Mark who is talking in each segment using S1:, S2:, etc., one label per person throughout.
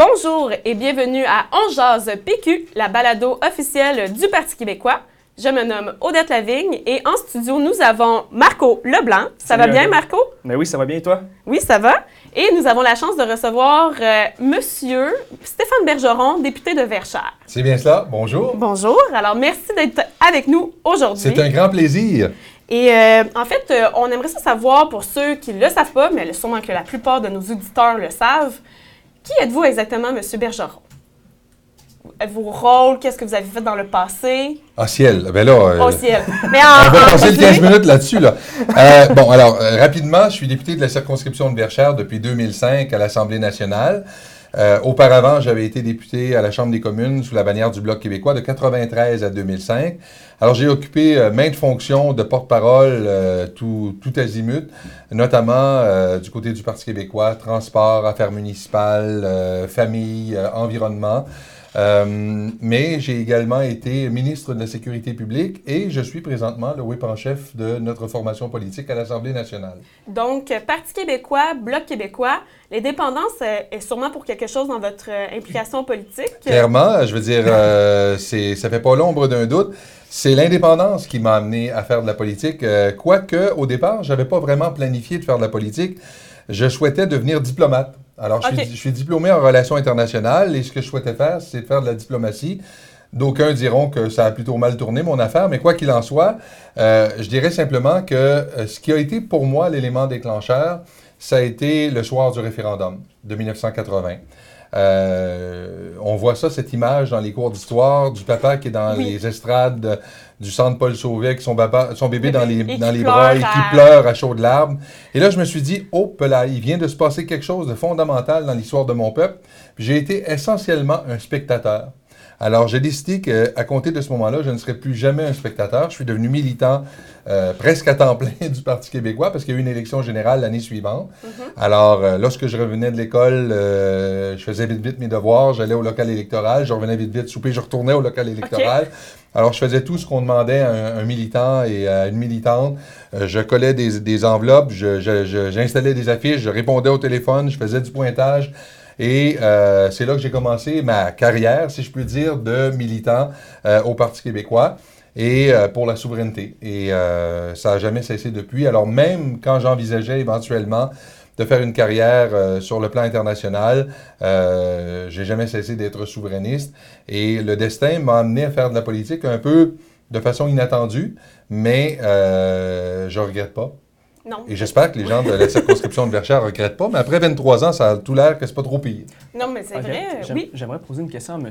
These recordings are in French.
S1: Bonjour et bienvenue à On PQ, la balado officielle du Parti québécois. Je me nomme Odette Lavigne et en studio, nous avons Marco Leblanc. Ça va bien,
S2: Odette.
S1: Marco?
S2: Mais oui, ça va bien et toi?
S1: Oui, ça va. Et nous avons la chance de recevoir euh, Monsieur Stéphane Bergeron, député de Verchères.
S3: C'est bien cela. Bonjour.
S1: Bonjour. Alors, merci d'être avec nous aujourd'hui.
S3: C'est un grand plaisir.
S1: Et euh, en fait, euh, on aimerait ça savoir pour ceux qui ne le savent pas, mais sûrement que la plupart de nos auditeurs le savent. Qui êtes-vous exactement, Monsieur Bergeron? Vos rôles, qu'est-ce que vous avez fait dans le passé?
S3: Ah, ciel. Ben là, euh,
S1: Au ciel. Mais en,
S3: on va
S1: en
S3: passer le
S1: résumé-
S3: 15 minutes là-dessus. Là. Euh, bon, alors, euh, rapidement, je suis député de la circonscription de Verchères depuis 2005 à l'Assemblée nationale. Euh, auparavant, j'avais été député à la Chambre des communes sous la bannière du Bloc québécois de 93 à 2005. Alors, j'ai occupé euh, maintes fonctions de porte-parole euh, tout, tout azimut, notamment euh, du côté du Parti québécois, transport, affaires municipales, famille, environnement. Euh, mais j'ai également été ministre de la Sécurité publique et je suis présentement le whip en chef de notre formation politique à l'Assemblée nationale.
S1: Donc, Parti québécois, Bloc québécois, l'indépendance euh, est sûrement pour quelque chose dans votre euh, implication politique?
S3: Clairement, je veux dire, euh, c'est, ça fait pas l'ombre d'un doute. C'est l'indépendance qui m'a amené à faire de la politique. Euh, quoique, au départ, j'avais pas vraiment planifié de faire de la politique. Je souhaitais devenir diplomate. Alors, je, suis, je suis diplômé en relations internationales et ce que je souhaitais faire, c'est de faire de la diplomatie. D'aucuns diront que ça a plutôt mal tourné, mon affaire, mais quoi qu'il en soit, euh, je dirais simplement que euh, ce qui a été pour moi l'élément déclencheur, ça a été le soir du référendum de 1980. Euh, on voit ça, cette image dans les cours d'histoire du papa qui est dans
S1: Oui.
S3: les estrades de- du centre Paul Sauvé avec son, baba- son bébé dans les, dans les bras et qui
S1: à-
S3: pleure à chaudes larmes. Et là, je me suis dit, oh, là, il vient de se passer quelque chose de fondamental dans l'histoire de mon peuple. J'ai été essentiellement un spectateur. Alors, j'ai décidé qu'à compter de ce moment-là, je ne serai plus jamais un spectateur. Je suis devenu militant euh, presque à temps plein du Parti québécois parce qu'il y a eu une élection générale l'année suivante. Alors, euh, lorsque je revenais de l'école, euh, je faisais vite vite mes devoirs, j'allais au local électoral, je revenais vite vite souper, je retournais au local électoral. Alors, je faisais tout ce qu'on demandait à un, un militant et à une militante. Je collais des, des enveloppes, je- je- je- j'installais des affiches, je répondais au téléphone, je faisais du pointage. Et euh, c'est là que j'ai commencé ma carrière, si je puis dire, de militant euh, au Parti québécois et euh, pour la souveraineté. Et euh, ça n'a jamais cessé depuis. Alors même quand j'envisageais éventuellement de faire une carrière euh, sur le plan international, euh, j'ai jamais cessé d'être souverainiste. Et le destin m'a amené à faire de la politique un peu de façon inattendue, mais euh, je regrette pas.
S1: Non.
S3: Et j'espère que les gens de la circonscription de Verchères ne regrettent pas, mais après 23 ans, ça a tout l'air que c'est pas trop pire.
S1: Non, mais c'est vrai. euh, oui.
S2: J'aimerais poser une question à M.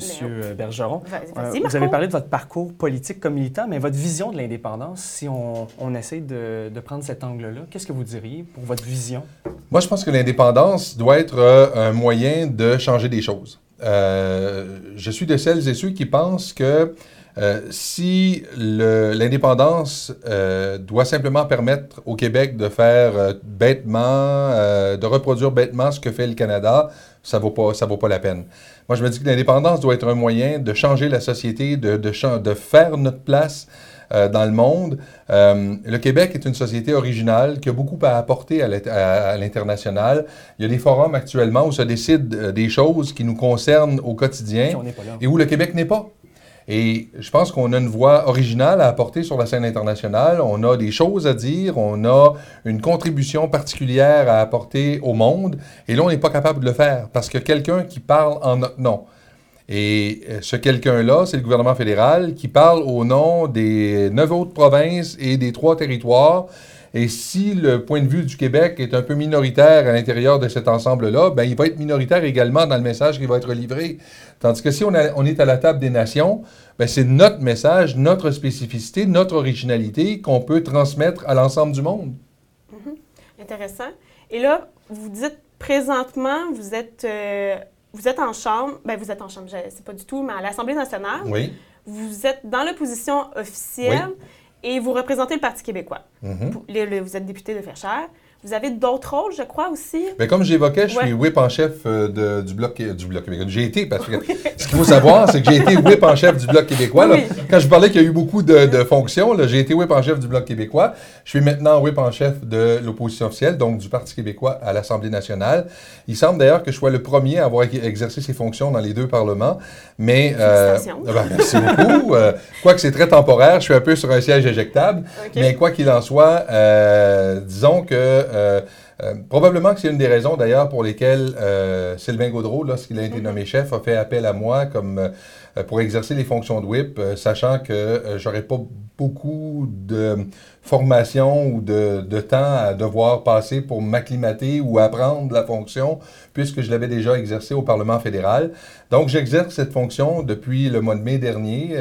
S2: Bergeron.
S1: Vas-
S2: Euh, vous avez parlé de votre parcours politique comme militant, mais votre vision de l'indépendance, si on, on essaie de, de prendre cet angle-là, qu'est-ce que vous diriez pour votre vision?
S3: Moi, je pense que l'indépendance doit être euh, un moyen de changer des choses. Euh, je suis de celles et ceux qui pensent que euh, si l'indépendance euh, doit simplement permettre au Québec de faire euh, bêtement, de reproduire bêtement ce que fait le Canada, ça vaut pas, ça vaut pas la peine. Moi, je me dis que l'indépendance doit être un moyen de changer la société, de, de, cha- de faire notre place dans le monde. Le Québec est une société originale qui a beaucoup à apporter à l'int- à- à l'international. Il y a des forums actuellement où se décident des choses qui nous concernent au quotidien et où le Québec n'est pas. Et je pense qu'on a une voix originale à apporter sur la scène internationale. On a des choses à dire, on a une contribution particulière à apporter au monde. Et là, on n'est pas capable de le faire parce que quelqu'un qui parle en notre nom. Et euh, ce quelqu'un-là, c'est le gouvernement fédéral qui parle au nom des neuf autres provinces et des trois territoires. Et si le point de vue du Québec est un peu minoritaire à l'intérieur de cet ensemble-là, ben, il va être minoritaire également dans le message qui va être livré. Tandis que si on, a- on est à la table des nations, ben, c'est notre message, notre spécificité, notre originalité qu'on peut transmettre à l'ensemble du monde.
S1: Intéressant. Et là, vous dites présentement, vous êtes, euh, vous êtes en chambre, ben vous êtes en chambre, je ne sais pas du tout, mais à l'Assemblée nationale,
S3: Oui.
S1: vous êtes dans l'opposition officielle et vous représentez le Parti québécois.
S3: Mhm.
S1: Vous, êtes député de Verchères. Vous avez d'autres rôles, je crois, aussi?
S3: Mais comme j'évoquais, je
S1: Ouais.
S3: suis whip en chef euh, de- du Bloc, du Bloc québécois. J'ai été, parce que ce qu'il faut savoir, c'est que j'ai été whip en chef du Bloc québécois. là. Quand je parlais qu'il y a eu beaucoup de, de fonctions, j'ai été whip en chef du Bloc québécois. Je suis maintenant whip en chef de l'opposition officielle, donc du Parti québécois à l'Assemblée nationale. Il semble d'ailleurs que je sois le premier à avoir ex- exercé ces fonctions dans les deux parlements. Mais, euh, ben, merci beaucoup. Euh, quoique c'est très temporaire, je suis un peu sur un siège éjectable. Mais quoi qu'il en soit, euh, disons que euh, euh, probablement que c'est une des raisons d'ailleurs pour lesquelles euh, Sylvain Gaudreau, lorsqu'il a été nommé chef, a fait appel à moi comme pour exercer les fonctions de whip, sachant que j'aurais pas beaucoup de formation ou de, de temps à devoir passer pour m'acclimater ou apprendre la fonction, puisque je l'avais déjà exercée au Parlement fédéral. Donc, j'exerce cette fonction depuis le mois de mai dernier.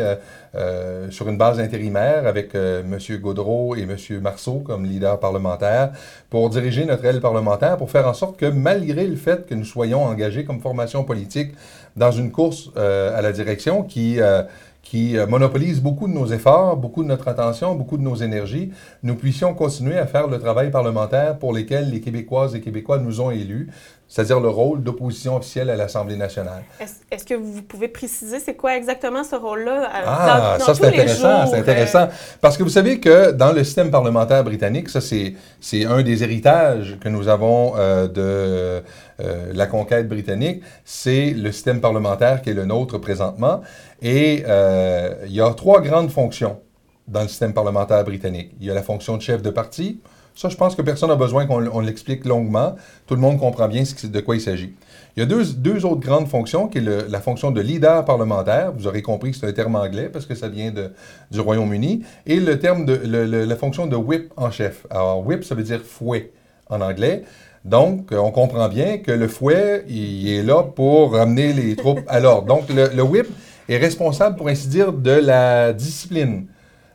S3: Euh, sur une base intérimaire avec euh, M. Gaudreau et M. Marceau comme leader parlementaire pour diriger notre aile parlementaire, pour faire en sorte que malgré le fait que nous soyons engagés comme formation politique dans une course euh, à la direction qui, euh, qui euh, monopolise beaucoup de nos efforts, beaucoup de notre attention, beaucoup de nos énergies, nous puissions continuer à faire le travail parlementaire pour lequel les Québécoises et Québécois nous ont élus, c'est-à-dire le rôle d'opposition officielle à l'Assemblée nationale.
S1: Est-ce que vous pouvez préciser c'est quoi exactement ce rôle-là? euh,
S3: Ah,
S1: dans- dans
S3: ça c'est intéressant, c'est
S1: euh,
S3: intéressant. Parce que vous savez que dans le système parlementaire britannique, ça c'est, c'est un des héritages que nous avons euh, de euh, la conquête britannique, c'est le système parlementaire qui est le nôtre présentement. Et euh, il y a trois grandes fonctions dans le système parlementaire britannique. Il y a la fonction de chef de parti. Ça, je pense que personne n'a besoin qu'on on l'explique longuement. Tout le monde comprend bien de quoi il s'agit. Il y a deux, autres grandes fonctions, qui est la fonction de leader parlementaire. Vous aurez compris que c'est un terme anglais parce que ça vient du Royaume-Uni. Et le- la fonction de whip en chef. Alors, whip, ça veut dire fouet en anglais. Donc, euh, on comprend bien que le fouet, il est là pour ramener les troupes à l'ordre. Donc, le, whip est responsable, pour ainsi dire, de la discipline,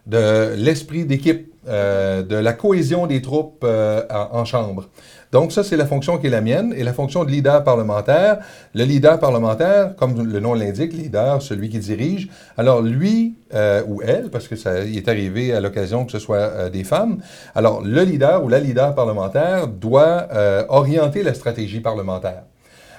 S3: de l'esprit d'équipe, euh, de la cohésion des troupes euh, en chambre. Donc ça, c'est la fonction qui est la mienne. Et la fonction de leader parlementaire, le leader parlementaire, comme le nom l'indique, leader, celui qui dirige, alors lui euh, ou elle, parce que ça est arrivé à l'occasion que ce soit euh, des femmes, alors le leader ou la leader parlementaire doit euh, orienter la stratégie parlementaire.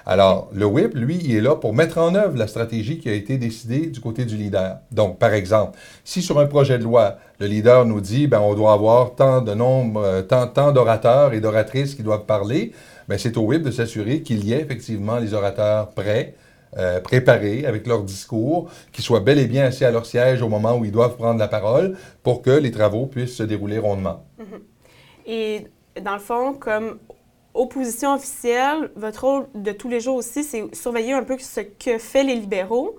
S3: Alors, le whip, lui, il est là pour mettre en œuvre la stratégie qui a été décidée du côté du leader. Donc, par exemple, si sur un projet de loi, le leader nous dit, ben, on doit avoir tant de nombre, euh, tant, tant d'orateurs et d'oratrices qui doivent parler, ben, c'est au whip de s'assurer qu'il y ait effectivement les orateurs prêts, euh, préparés avec leur discours, qui soient bel et bien assis à leur siège au moment où ils doivent prendre la parole pour que les travaux puissent se dérouler rondement.
S1: Et dans le fond, comme opposition officielle, votre rôle de tous les jours aussi, c'est surveiller un peu ce que fait les libéraux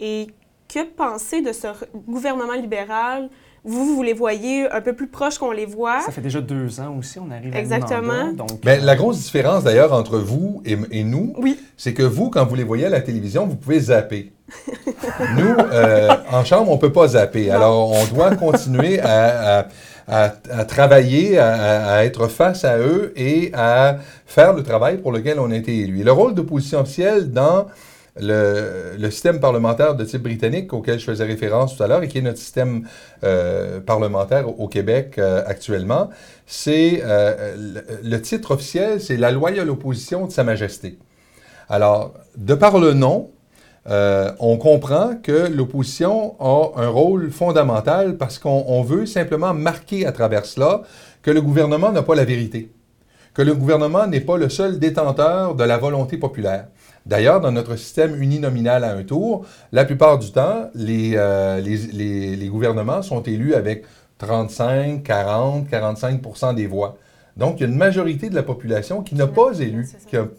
S1: et que penser de ce gouvernement libéral. Vous, vous les voyez un peu plus proches qu'on les voit.
S2: Ça fait déjà deux ans aussi, on arrive
S1: Exactement.
S2: à mi-mandat, donc,
S3: Mais
S2: euh,
S3: la grosse différence d'ailleurs entre vous et, et nous,
S1: Oui.
S3: c'est que vous, quand vous les voyez à la télévision, vous pouvez zapper. Nous, euh, en chambre, on ne peut pas zapper. Alors, on doit continuer à, à- à- à travailler, à, à- être face à eux et à faire le travail pour lequel on a été élu. Le rôle d'opposition officielle dans le, système parlementaire de type britannique auquel je faisais référence tout à l'heure et qui est notre système euh, parlementaire au, Québec euh, actuellement, c'est euh, le, titre officiel, c'est la loyale opposition de Sa Majesté. Alors, de par le nom, on comprend que l'opposition a un rôle fondamental parce qu'on on veut simplement marquer à travers cela que le gouvernement n'a pas la vérité, que le gouvernement n'est pas le seul détenteur de la volonté populaire. D'ailleurs, dans notre système uninominal à un tour, la plupart du temps, les, euh, les, les- les gouvernements sont élus avec 35, 40, 45% des voix. Donc, il y a une majorité de la population qui n'a pas élu,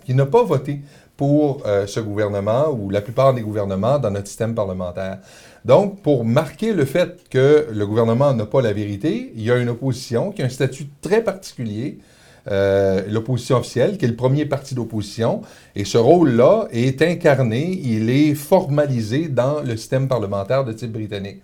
S3: qui n'a pas voté pour euh, ce gouvernement ou la plupart des gouvernements dans notre système parlementaire. Donc, pour marquer le fait que le gouvernement n'a pas la vérité, il y a une opposition qui a un statut très particulier, euh, l'opposition officielle, qui est le premier parti d'opposition. Et ce rôle-là est incarné, il est formalisé dans le système parlementaire de type britannique.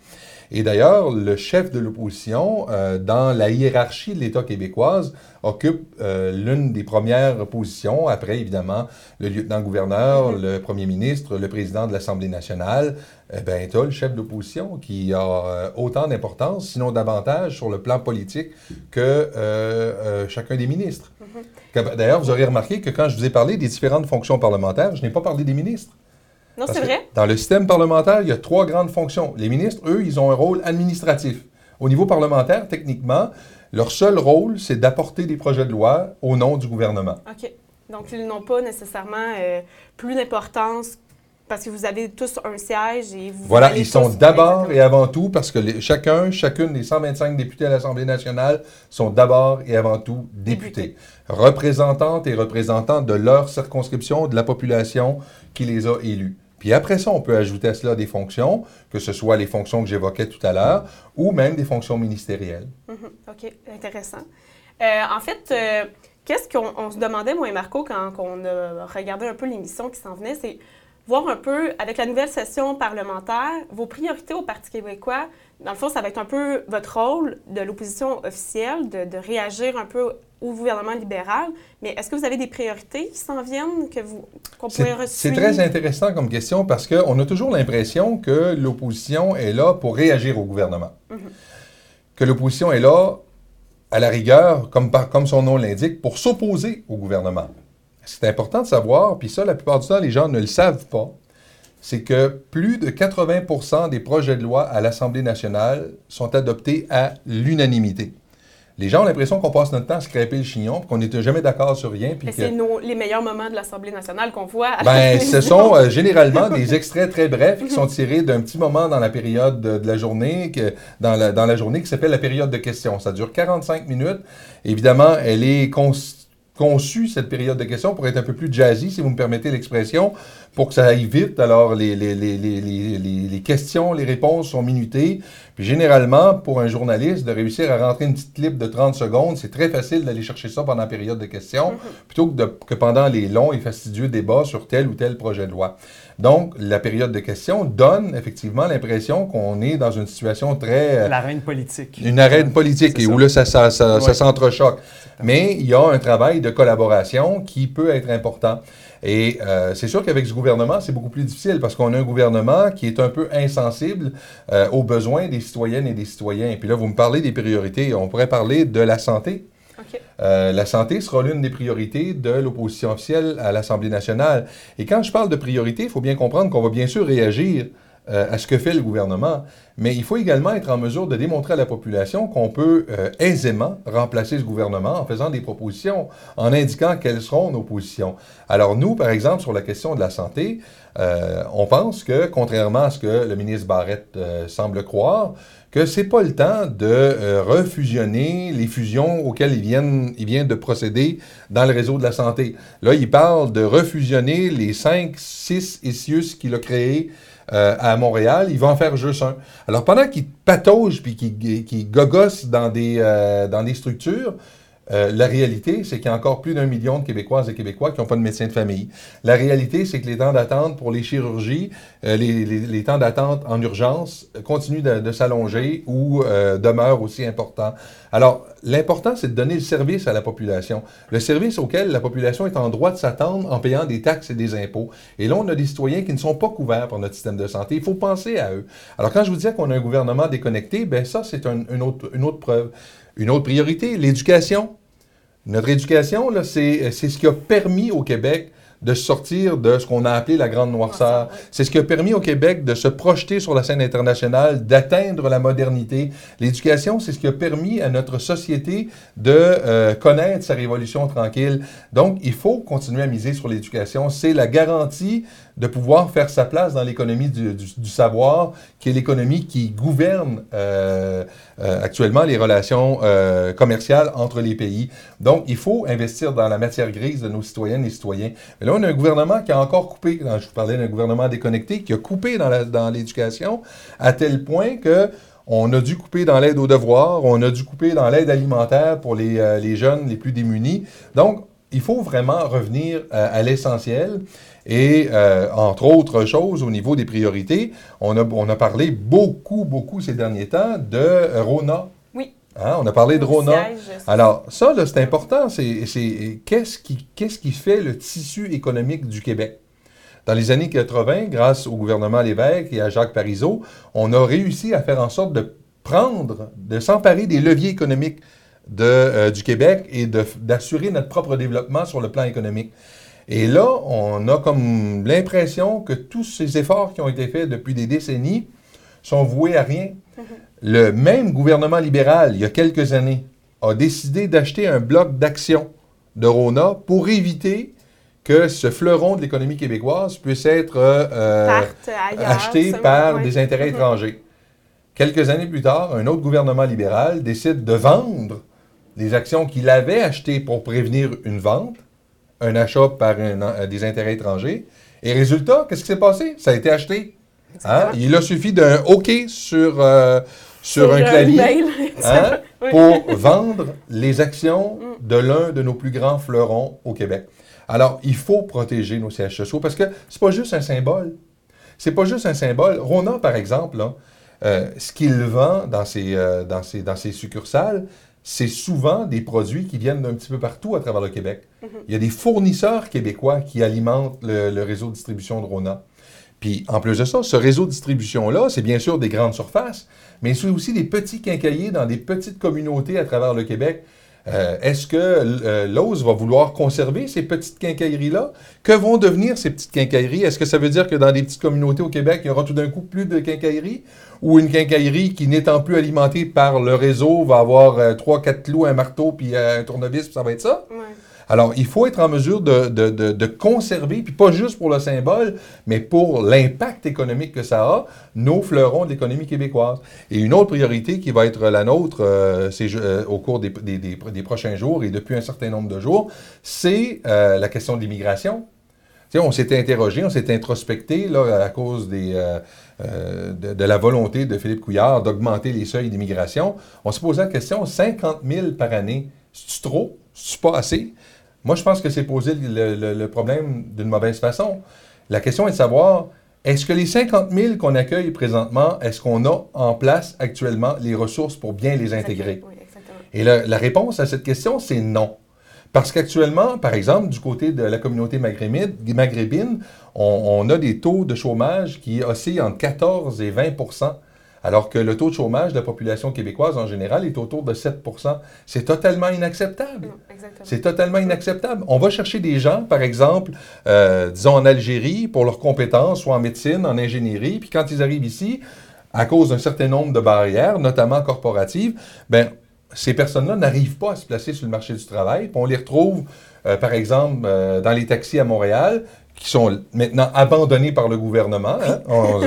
S3: Et d'ailleurs, le chef de l'opposition, euh, dans la hiérarchie de l'État québécoise, occupe euh, l'une des premières positions, après évidemment le lieutenant-gouverneur, le premier ministre, le président de l'Assemblée nationale. Eh bien, tu as le chef d'opposition qui a euh, autant d'importance, sinon davantage, sur le plan politique que chacun des ministres. D'ailleurs, vous aurez remarqué que quand je vous ai parlé des différentes fonctions parlementaires, je n'ai pas parlé des ministres.
S1: Non, c'est vrai.
S3: Dans le système parlementaire, il y a trois grandes fonctions. Les ministres, eux, ils ont un rôle administratif. Au niveau parlementaire, techniquement, leur seul rôle, c'est d'apporter des projets de loi au nom du gouvernement.
S1: OK. Donc, ils n'ont pas nécessairement euh, plus d'importance parce que vous avez tous un siège et vous.
S3: Voilà, ils sont d'abord et avant tout, parce que chacun, chacune des 125 députés à l'Assemblée nationale sont d'abord et avant tout députés, représentantes et représentants de leur circonscription, de la population qui les a élus. Puis après ça, on peut ajouter à cela des fonctions, que ce soit les fonctions que j'évoquais tout à l'heure, ou même des fonctions ministérielles.
S1: Mm-hmm. OK, intéressant. Euh, en fait, euh, qu'est-ce qu'on se demandait, moi et Marco, quand, quand on a regardé un peu l'émission qui s'en venait, c'est voir un peu, avec la nouvelle session parlementaire, vos priorités au Parti québécois. Dans le fond, ça va être un peu votre rôle de l'opposition officielle, de, réagir un peu au gouvernement libéral. Mais est-ce que vous avez des priorités qui s'en viennent que vous qu'on pourrait
S3: C'est très intéressant comme question parce qu'on a toujours l'impression que l'opposition est là pour réagir au gouvernement. Mhm. Que l'opposition est là, à la rigueur, comme, comme son nom l'indique, pour s'opposer au gouvernement c'est important de savoir, puis ça, la plupart du temps, les gens ne le savent pas, c'est que plus de 80% des projets de loi à l'Assemblée nationale sont adoptés à l'unanimité. Les gens ont l'impression qu'on passe notre temps à scraper le chignon, qu'on n'était jamais d'accord sur rien.
S1: Puis c'est les meilleurs moments de l'Assemblée nationale qu'on voit. À
S3: ben, ce sont euh, généralement des extraits très brefs qui sont tirés d'un petit moment dans la période de, la journée, que, dans, la, dans la journée qui s'appelle la période de questions. Ça dure 45 minutes. Évidemment, elle est constituée conçu cette période de questions pour être un peu plus jazzy, si vous me permettez l'expression, pour que ça aille vite. Alors, les, les, les, les, questions, les réponses sont minutées. Puis, généralement, pour un journaliste, de réussir à rentrer une petite clip de 30 secondes, c'est très facile d'aller chercher ça pendant la période de questions, mm-hmm. plutôt que, que pendant les longs et fastidieux débats sur tel ou tel projet de loi. Donc, la période de questions donne effectivement l'impression qu'on est dans une situation très...
S2: Euh, l'arène politique.
S3: Une arène politique, et où là, ça, ça, ça, s'entrechoque. Mais il y a un travail de collaboration qui peut être important. Et euh, c'est sûr qu'avec ce gouvernement, c'est beaucoup plus difficile parce qu'on a un gouvernement qui est un peu insensible euh, aux besoins des citoyennes et des citoyens. Et puis là, vous me parlez des priorités. On pourrait parler de la santé. Euh, la santé sera l'une des priorités de l'opposition officielle à l'Assemblée nationale. Et quand je parle de priorité, il faut bien comprendre qu'on va bien sûr réagir euh, à ce que fait le gouvernement, mais il faut également être en mesure de démontrer à la population qu'on peut euh, aisément remplacer ce gouvernement en faisant des propositions, en indiquant quelles seront nos positions. Alors nous, par exemple, sur la question de la santé, on pense que, contrairement à ce que le ministre Barrett semble croire, que c'est pas le temps de euh, refusionner les fusions auxquelles il vient, de procéder dans le réseau de la santé. Là, il parle de refusionner les cinq, six ICIUS qu'il a créés euh, à Montréal. Il va en faire juste un. Alors, pendant qu'il patauge puis qu'il gogosse dans des, euh, dans des structures, euh, la réalité, c'est qu'il y a encore plus d'un million de Québécoises et Québécois qui n'ont pas de médecin de famille. La réalité, c'est que les temps d'attente pour les chirurgies, euh, les, temps d'attente en urgence continuent de, s'allonger ou euh, demeurent aussi importants. Alors, l'important, c'est de donner le service à la population. Le service auquel la population est en droit de s'attendre en payant des taxes et des impôts. Et là, on a des citoyens qui ne sont pas couverts par notre système de santé. Il faut penser à eux. Alors, quand je vous disais qu'on a un gouvernement déconnecté, ben ça, c'est une, autre, une autre preuve. Une autre priorité, l'éducation. Notre éducation, c'est ce qui a permis au Québec de sortir de ce qu'on a appelé la grande noirceur. C'est ce qui a permis au Québec de se projeter sur la scène internationale, d'atteindre la modernité. L'éducation, c'est ce qui a permis à notre société de euh, connaître sa révolution tranquille. Donc, il faut continuer à miser sur l'éducation. C'est la garantie de pouvoir faire sa place dans l'économie du, savoir, qui est l'économie qui gouverne euh, euh, actuellement les relations commerciales entre les pays. Donc, il faut investir dans la matière grise de nos citoyennes et citoyens. Mais là, on a un gouvernement qui a encore coupé, je vous parlais d'un gouvernement déconnecté, qui a coupé dans l'éducation à tel point que on a dû couper dans l'aide aux devoirs, on a dû couper dans l'aide alimentaire pour les, euh, les, jeunes les plus démunis. Donc, il faut vraiment revenir à, à l'essentiel. Et euh, entre autres choses, au niveau des priorités, on a, on a parlé beaucoup, beaucoup ces derniers temps de Rona.
S1: Oui.
S3: Hein, on a parlé de Rona. Alors, ça, là, c'est important. C'est, c'est- qu'est-ce, qui, qu'est-ce qui fait le tissu économique du Québec? Dans les années 80, grâce au gouvernement Lévesque et à Jacques Parizeau, on a réussi à faire en sorte de prendre, de s'emparer des leviers économiques de, euh, du Québec et de- d'assurer notre propre développement sur le plan économique. Et là, on a comme l'impression que tous ces efforts qui ont été faits depuis des décennies sont voués à rien. Le même gouvernement libéral, il y a quelques années, a décidé d'acheter un bloc d'actions de Rona pour éviter que ce fleuron de l'économie québécoise puisse être euh, euh,
S1: ailleurs,
S3: acheté par des intérêts
S1: Mhm.
S3: étrangers. Quelques années plus tard, un autre gouvernement libéral décide de vendre les actions qu'il avait achetées pour prévenir une vente, un achat par un- euh, des intérêts étrangers. Et résultat, qu'est-ce qui s'est passé? Ça a été acheté. Hein? Il a suffi d'un OK sur, euh, sur, un clavier hein,
S1: Oui.
S3: pour vendre les actions
S1: Mm.
S3: de l'un de nos plus grands fleurons au Québec. Alors, il faut protéger nos sièges sociaux parce que c'est pas juste un symbole. C'est pas juste un symbole. Rona, par exemple, là, euh, ce qu'il vend dans ses, euh, dans ses, dans ses succursales, c'est souvent des produits qui viennent d'un petit peu partout à travers le Québec. Il y a des fournisseurs québécois qui alimentent le, le réseau de distribution de Rona. Puis, en plus de ça, ce réseau de distribution-là, c'est bien sûr des grandes surfaces, mais c'est aussi des petits quincailliers dans des petites communautés à travers le Québec. Euh, Est-ce que euh, l'OSE va vouloir conserver ces petites quincailleries-là? Que vont devenir ces petites quincailleries? Est-ce que ça veut dire que dans des petites communautés au Québec, il y aura tout d'un coup plus de quincailleries? Ou une quincaillerie qui, n'étant plus alimentée par le réseau, va avoir euh, trois, quatre clous, un marteau, puis un tournevis, puis ça va être ça? Alors, il faut être en mesure de, de- de- conserver, puis pas juste pour le symbole, mais pour l'impact économique que ça a, nos fleurons de l'économie québécoise. Et une autre priorité qui va être la nôtre euh, c'est, euh, au cours des, des- des- prochains jours et depuis un certain nombre de jours, c'est euh, la question de l'immigration. On s'était interrogé, on s'est introspecté là, à cause des, euh, de, de la volonté de Philippe Couillard d'augmenter les seuils d'immigration. On se posait la question 50 000 par année, c'est-tu trop? C'est-tu pas assez? Moi, je pense que c'est poser le, le- le problème d'une mauvaise façon. La question est de savoir, est-ce que les 50 000 qu'on accueille présentement, est-ce qu'on a en place actuellement les ressources pour bien les intégrer?
S1: Oui, exactement.
S3: Et la, la réponse à cette question, c'est non. Parce qu'actuellement, par exemple, du côté de la communauté maghrébine, maghrébine on, on a des taux de chômage qui oscillent entre 14 et 20 alors que le taux de chômage de la population québécoise en général est autour de 7% C'est totalement inacceptable.
S1: Exactement.
S3: C'est totalement inacceptable. On va chercher des gens, par exemple, euh, disons en Algérie, pour leurs compétences, soit en médecine, en ingénierie, puis quand ils arrivent ici, à cause d'un certain nombre de barrières, notamment corporatives, ben ces personnes-là n'arrivent pas à se placer sur le marché du travail. Puis on les retrouve, euh, par exemple, euh, dans les taxis à Montréal, qui sont maintenant abandonnés par le gouvernement. hein. On,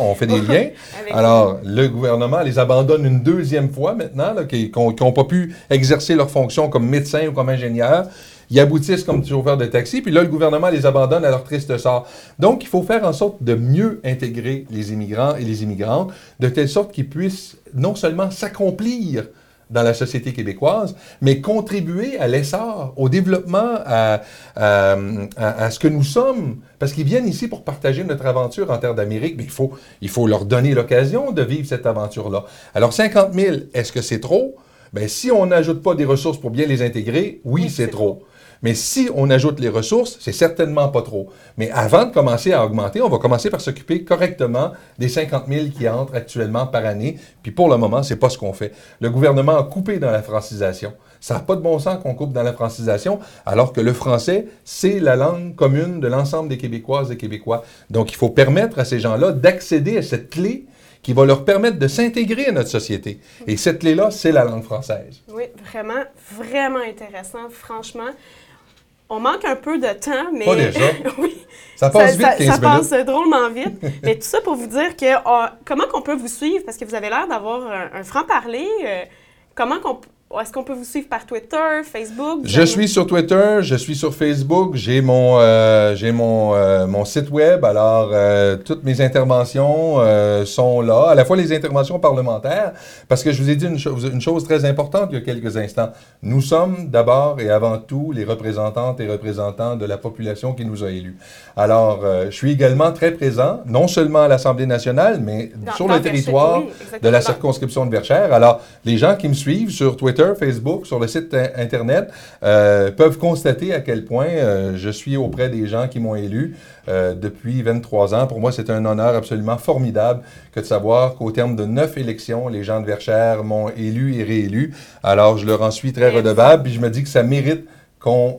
S3: on fait des liens. Alors, le gouvernement les abandonne une deuxième fois maintenant, là, qui n'ont pas pu exercer leur fonction comme médecin ou comme ingénieur. Ils aboutissent comme chauffeurs de taxi, puis là, le gouvernement les abandonne à leur triste sort. Donc, il faut faire en sorte de mieux intégrer les immigrants et les immigrantes, de telle sorte qu'ils puissent non seulement s'accomplir dans la société québécoise, mais contribuer à l'essor, au développement, à, à- à- à ce que nous sommes. Parce qu'ils viennent ici pour partager notre aventure en terre d'Amérique, mais il faut, il faut leur donner l'occasion de vivre cette aventure-là. Alors, 50 000, est-ce que c'est trop? Bien, si on n'ajoute pas des ressources pour bien les intégrer, oui,
S1: Oui,
S3: c'est
S1: c'est
S3: trop. Mais si on ajoute les ressources, c'est certainement pas trop. Mais avant de commencer à augmenter, on va commencer par s'occuper correctement des 50 000 qui entrent actuellement par année. Puis pour le moment, c'est pas ce qu'on fait. Le gouvernement a coupé dans la francisation. Ça n'a pas de bon sens qu'on coupe dans la francisation, alors que le français, c'est la langue commune de l'ensemble des Québécoises et Québécois. Donc, il faut permettre à ces gens-là d'accéder à cette clé qui va leur permettre de s'intégrer à notre société. Et cette clé-là, c'est la langue française.
S1: Oui, vraiment, vraiment intéressant, franchement. On manque un peu de temps, mais...
S3: Pas déjà.
S1: oui.
S3: Ça passe vite,
S1: ça,
S3: 15
S1: ça
S3: minutes.
S1: passe drôlement vite. mais tout ça pour vous dire que euh, comment qu'on peut vous suivre, parce que vous avez l'air d'avoir un, un franc-parler. euh, comment qu'on... est-ce qu'on peut vous suivre par Twitter, Facebook?
S3: Je suis sur Twitter, je suis sur Facebook, j'ai mon, euh, j'ai mon, euh, mon site web, alors euh, toutes mes interventions sont là, à la fois les interventions parlementaires, parce que je vous ai dit une, chose une chose très importante il y a quelques instants. Nous sommes d'abord et avant tout les représentantes et représentants de la population qui nous a élus. Alors, je suis également très présent, non seulement à l'Assemblée nationale, mais
S1: Dans-
S3: sur
S1: dans
S3: le territoire
S1: oui,
S3: de la circonscription de Verchères. Alors, les gens qui me suivent sur Twitter, Facebook, sur le site in- Internet, euh, peuvent constater à quel point euh, je suis auprès des gens qui m'ont élu euh, depuis 23 ans. Pour moi, c'est un honneur absolument formidable que de savoir qu'au terme de neuf élections, les gens de Verchères m'ont élu et réélu. Alors, je leur en suis très redevable, puis je me dis que ça mérite qu'on...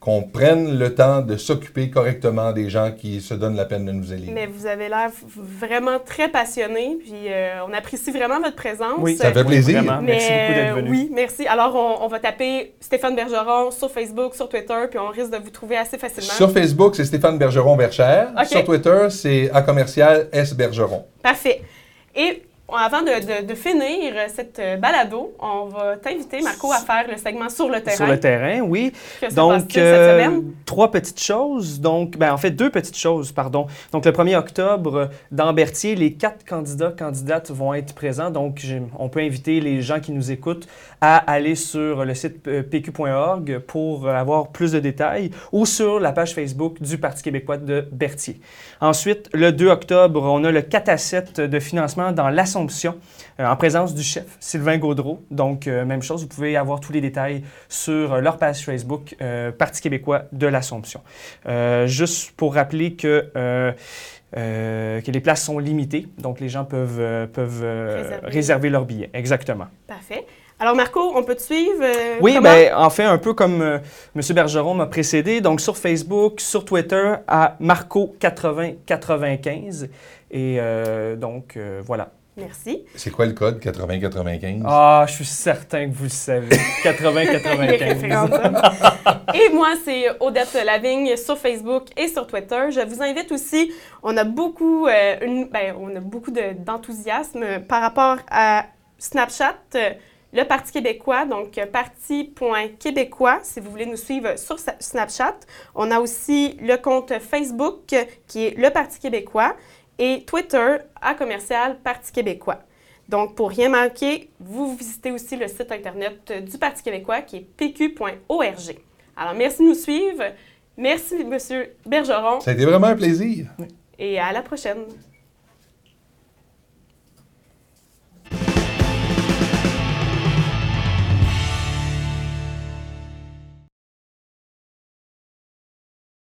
S3: qu'on prenne le temps de s'occuper correctement des gens qui se donnent la peine de nous élire.
S1: Mais vous avez l'air vraiment très passionné, puis euh, on apprécie vraiment votre présence.
S2: Oui,
S3: Ça fait plaisir.
S1: Mais,
S2: Merci beaucoup d'être venu.
S1: Oui, merci. Alors, on, on va taper Stéphane Bergeron sur Facebook, sur Twitter, puis on risque de vous trouver assez facilement.
S3: Sur Facebook, c'est Stéphane Bergeron.
S1: OK.
S3: Sur Twitter, c'est à commercial S Bergeron.
S1: Parfait. Et avant de, de- de finir cette euh, balado, on va t'inviter, Marco, à faire le segment sur le terrain.
S2: Sur le terrain, oui.
S1: Que
S2: Donc, euh,
S1: cette
S2: trois petites choses. Donc, ben, en fait, deux petites choses, pardon. Donc, le 1er octobre, dans Berthier, les quatre candidats, candidates vont être présents. Donc, on peut inviter les gens qui nous écoutent à aller sur le site euh, pq.org pour euh, avoir plus de détails ou sur la page Facebook du Parti québécois de Berthier. Ensuite, le 2 octobre, on a le 4 à 7 de financement dans l'Assomption euh, en présence du chef Sylvain Gaudreau. Donc, euh, même chose, vous pouvez avoir tous les détails sur euh, leur page Facebook Parti québécois de l'Assomption. Juste pour rappeler que, euh, que les places sont limitées, donc les gens peuvent, euh, peuvent euh,
S1: Réserver.
S2: réserver leurs billets. Exactement.
S1: Parfait. Alors, Marco, on peut te suivre? euh,
S2: Oui, ben, en fait, un peu comme euh, M. Bergeron m'a précédé, donc sur Facebook, sur Twitter, à Marco8095. Et euh, donc, euh, voilà.
S1: Merci.
S3: C'est quoi le code 8095?
S2: Ah, je suis certain que vous le savez.
S1: Les
S2: 80-95.
S1: références. et moi, c'est Odette Lavigne sur Facebook et sur Twitter. Je vous invite aussi, on a beaucoup, euh, une- ben, on a beaucoup de- d'enthousiasme par rapport à Snapchat, euh, le Parti québécois, donc euh, parti.québécois, si vous voulez nous suivre sur Snapchat. On a aussi le compte Facebook euh, qui est le Parti québécois et Twitter à commercial Parti québécois. Donc, pour rien manquer, vous visitez aussi le site Internet du Parti québécois qui est pq.org. Alors, merci de nous suivre. Merci, M. Bergeron,
S3: Ça a été vraiment un plaisir.
S1: et à la prochaine.